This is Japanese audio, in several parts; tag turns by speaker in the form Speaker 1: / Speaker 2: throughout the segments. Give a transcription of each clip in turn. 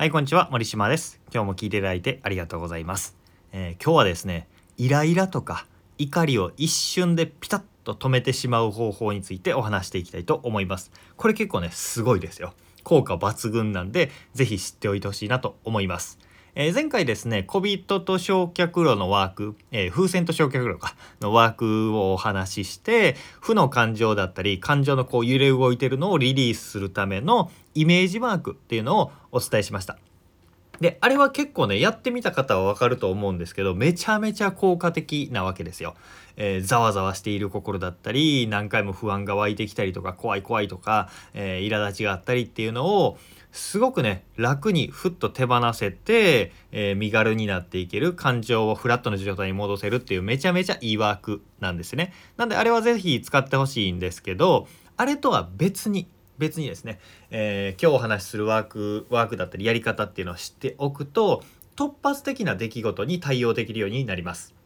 Speaker 1: はいこんにちは森島です。今日も聞いていただいてありがとうございます、えー今日はですねイライラとか怒りを一瞬でピタッと止めてしまう方法についてお話していきたいと思います。これ結構ねすごいですよ。効果抜群なんで是非知っておいてほしいなと思います。え前回ですね小人と焼却炉のワーク、えー風船と焼却炉かのワークをお話しして負の感情だったり感情のこう揺れ動いてるのをリリースするためのイメージワークっていうのをお伝えしました。であれは結構ねやってみた方はわかると思うんですけどめちゃめちゃ効果的なわけですよ。えーざわざわしている心だったり何回も不安が湧いてきたりとか怖い怖いとか、えー苛立ちがあったりっていうのをすごくね楽にふっと手放せて、えー身軽になっていける感情をフラットな状態に戻せるっていうめちゃめちゃいいワークなんですね。なんであれはぜひ使ってほしいんですけどあれとは別に別にですね、えー今日お話しするワークワークだったりやり方っていうのを知っておくと突発的な出来事に対応できるようになります。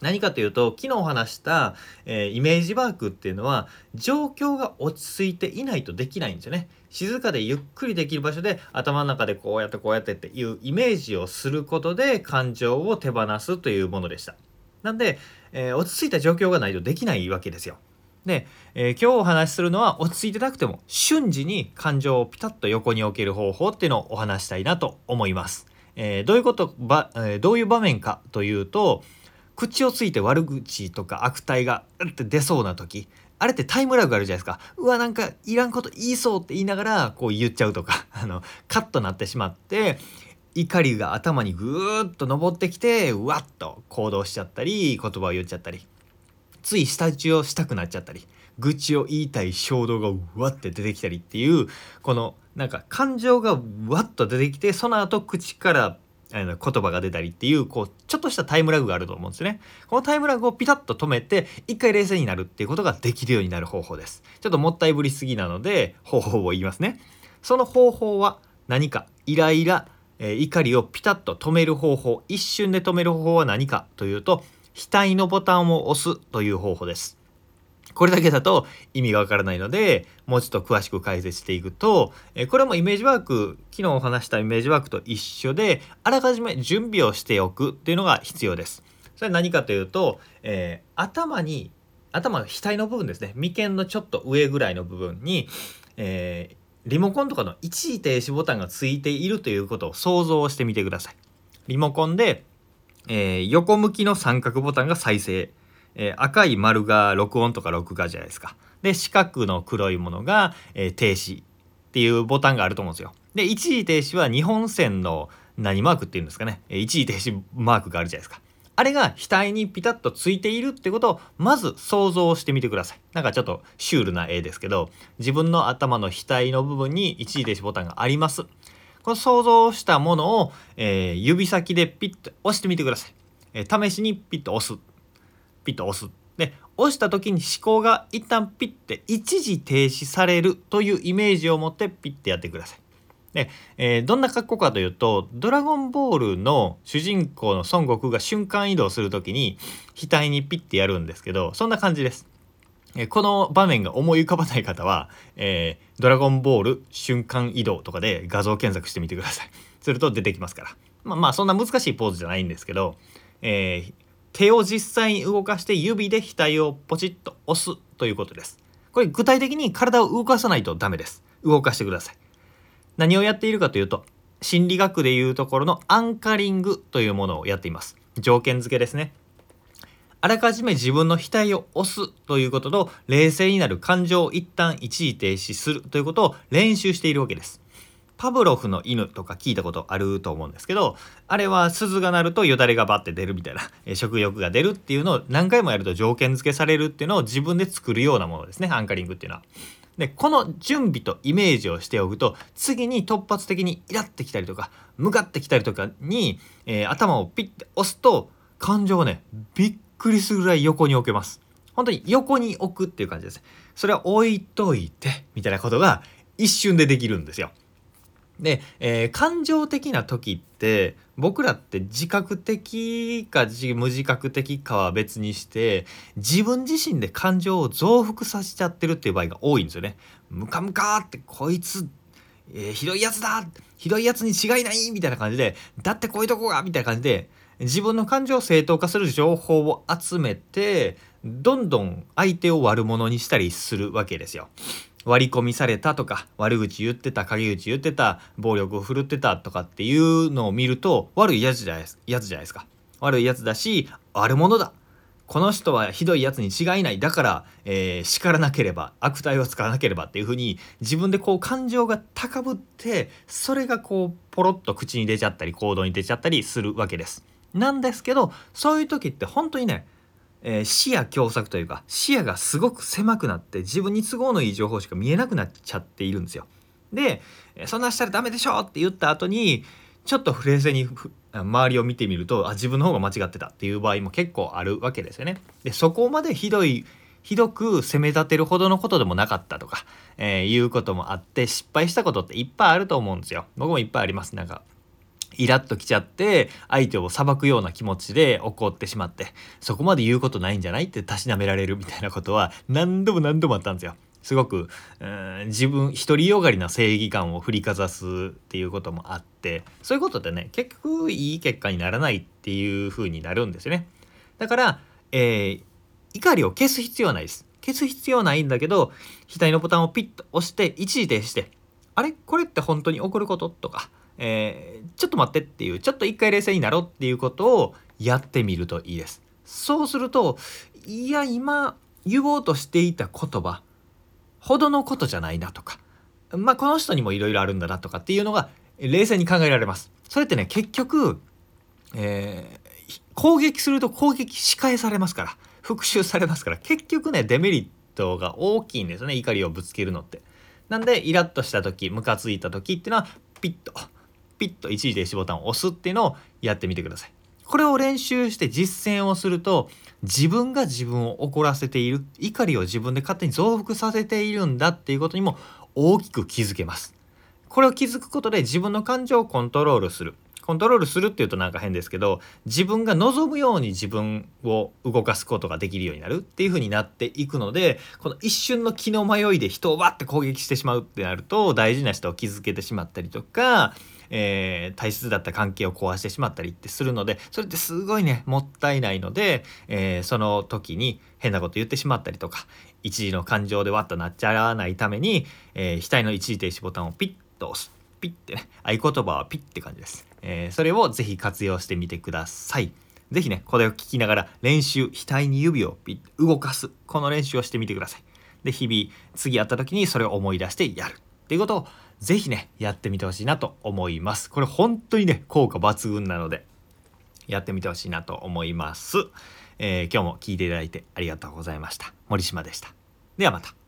Speaker 1: 何かというと昨日お話した、えーイメージワークっていうのは状況が落ち着いていないとできないんですよね。静かでゆっくりできる場所で頭の中でこうやってこうやってっていうイメージをすることで感情を手放すというものでした。なんで、えー落ち着いた状況がないとできないわけですよ。で、えー今日お話しするのは落ち着いてなくても瞬時に感情をピタッと横に置ける方法っていうのをお話したいなと思います。えどういうことば、えどういう場面かというと口をついて悪口とか悪態がうって出そうな時あれってタイムラグあるじゃないですか。うわなんかいらんこと言いそうって言いながらこう言っちゃうとか あのカッとなってしまって怒りが頭にぐーっと上ってきてうわっと行動しちゃったり言葉を言っちゃったりつい舌打ちをしたくなっちゃったり愚痴を言いたい衝動がうわって出てきたりっていうこのなんか感情がわっと出てきてその後口からあの言葉が出たりっていうこうちょっとしたタイムラグがあると思うんですね。このタイムラグをピタッと止めて一回冷静になるっていうことができるようになる方法です。ちょっともったいぶりすぎなので方法を言いますね。その方法は何かイライラ、えー怒りをピタッと止める方法一瞬で止める方法は何かというと額のボタンを押すという方法です。これだけだと意味がわからないのでもうちょっと詳しく解説していくとえこれもイメージワーク昨日お話したイメージワークと一緒であらかじめ準備をしておくっていうのが必要です。それは何かというと、えー頭に頭の額の部分ですね眉間のちょっと上ぐらいの部分に、えーリモコンとかの一時停止ボタンがついているということを想像してみてください。リモコンで、えー横向きの三角ボタンが再生、えー赤い丸が録音とか録画じゃないですか。で四角の黒いものが、えー停止っていうボタンがあると思うんですよ。で一時停止は日本線の何マークっていうんですかね一時停止マークがあるじゃないですか。あれが額にピタッとついているってことをまず想像してみてください。なんかちょっとシュールな絵ですけど自分の頭の額の部分に一時停止ボタンがあります。この想像したものを、えー指先でピッと押してみてください。えー試しにピッと押す。ピッと押す。で押した時に思考が一旦ピッて一時停止されるというイメージを持ってピッてやってください。で、えーどんな格好かというと「ドラゴンボール」の主人公の孫悟空が瞬間移動する時に額にピッてやるんですけどそんな感じです。えこの場面が思い浮かばない方は「えードラゴンボール瞬間移動」とかで画像検索してみてください。すると出てきますから。まあまあそんな難しいポーズじゃないんですけど、えー手を実際に動かして指で額をポチッと押すということです。これ具体的に体を動かさないとダメです。動かしてください。何をやっているかというと心理学でいうところのアンカリングというものをやっています条件付けですねあらかじめ自分の額を押すということと冷静になる感情を一旦一時停止するということを練習しているわけですパブロフの犬とか聞いたことあると思うんですけどあれは鈴が鳴るとよだれがバッて出るみたいな え食欲が出るっていうのを何回もやると条件付けされるっていうのを自分で作るようなものですねアンカリングっていうのは。でこの準備とイメージをしておくと次に突発的にイラってきたりとか向かってきたりとかに、えー頭をピッて押すと感情をねびっくりするぐらい横に置けます。本当に横に置くっていう感じです。それは置いといてみたいなことが一瞬でできるんですよ。で、えー感情的な時って僕らって自覚的か無自覚的かは別にして自分自身で感情を増幅させちゃってるっていう場合が多いんですよね。ムカムカってこいつえー、ひどいやつだひどいやつに違いないみたいな感じで、だってこういうとこがみたいな感じで、自分の感情を正当化する情報を集めて、どんどん相手を悪者にしたりするわけですよ。割り込みされたとか悪口言ってた陰口言ってた暴力を振るってたとかっていうのを見ると悪いやつじゃないやつじゃないですか。悪いやつだし悪者だ。この人はひどいやつに違いない。だから、えー、叱らなければ悪態を使わなければっていうふうに自分でこう感情が高ぶってそれがこうポロッと口に出ちゃったり行動に出ちゃったりするわけです。なんですけどそういう時って本当にね、えー、視野狭窄というか視野がすごく狭くなって自分に都合のいい情報しか見えなくなっちゃっているんですよ。でそんなしたらダメでしょって言った後にちょっと冷静に周りを見てみるとあ自分の方が間違ってたっていう場合も結構あるわけですよね。でそこまでひどいひどく責め立てるほどのことでもなかったとか、えー、いうこともあって失敗したことっていっぱいあると思うんですよ。僕もいっぱいあります。なんかイラッときちゃって相手を裁くような気持ちで怒ってしまってそこまで言うことないんじゃないってたしなめられるみたいなことは何度も何度もあったんですよ。すごく、うん、自分独りよがりな正義感を振りかざすっていうこともあってそういうことでね結局いい結果にならないっていう風になるんですよね。だから、えー、怒りを消す必要はないです。消す必要はないんだけど額のボタンをピッと押して一時停止してあれ？これって本当に起こること？とか、えー、ちょっと待ってっていうちょっと一回冷静になろうっていうことをやってみるといいですそうするといや今言おうとしていた言葉ほどのことじゃないなとか、まあ、この人にもいろいろあるんだなとかっていうのが冷静に考えられます。それってね結局、えー、攻撃すると攻撃し返されますから復讐されますから結局ねデメリットが大きいんですよね怒りをぶつけるのって。なんでイラッとした時ムカついた時っていうのはピッとピッと一時停止ボタンを押すっていうのをやってみてください。これを練習して実践をすると自分が自分を怒らせている怒りを自分で勝手に増幅させているんだっていうことにも大きく気づけます。これを気づくことで自分の感情をコントロールする。コントロールするっていうとなんか変ですけど自分が望むように自分を動かすことができるようになるっていう風になっていくのでこの一瞬の気の迷いで人をわって攻撃してしまうってなると大事な人を傷つけてしまったりとかえー、大切だった関係を壊してしまったりってするのでそれってすごいねもったいないので、えー、その時に変なこと言ってしまったりとか一時の感情でわっとなっちゃわないために、えー、額の一時停止ボタンをピッと押す。ピッてね合言葉はピッて感じです、えー、それをぜひ活用してみてください。ぜひねこれを聞きながら練習額に指をピッ動かす。この練習をしてみてください。で日々次会った時にそれを思い出してやる。っていうことをぜひね、やってみてほしいなと思います。これ本当にね、効果抜群なので、やってみてほしいなと思います。えー、今日も聞いていただいてありがとうございました。森島でした。ではまた。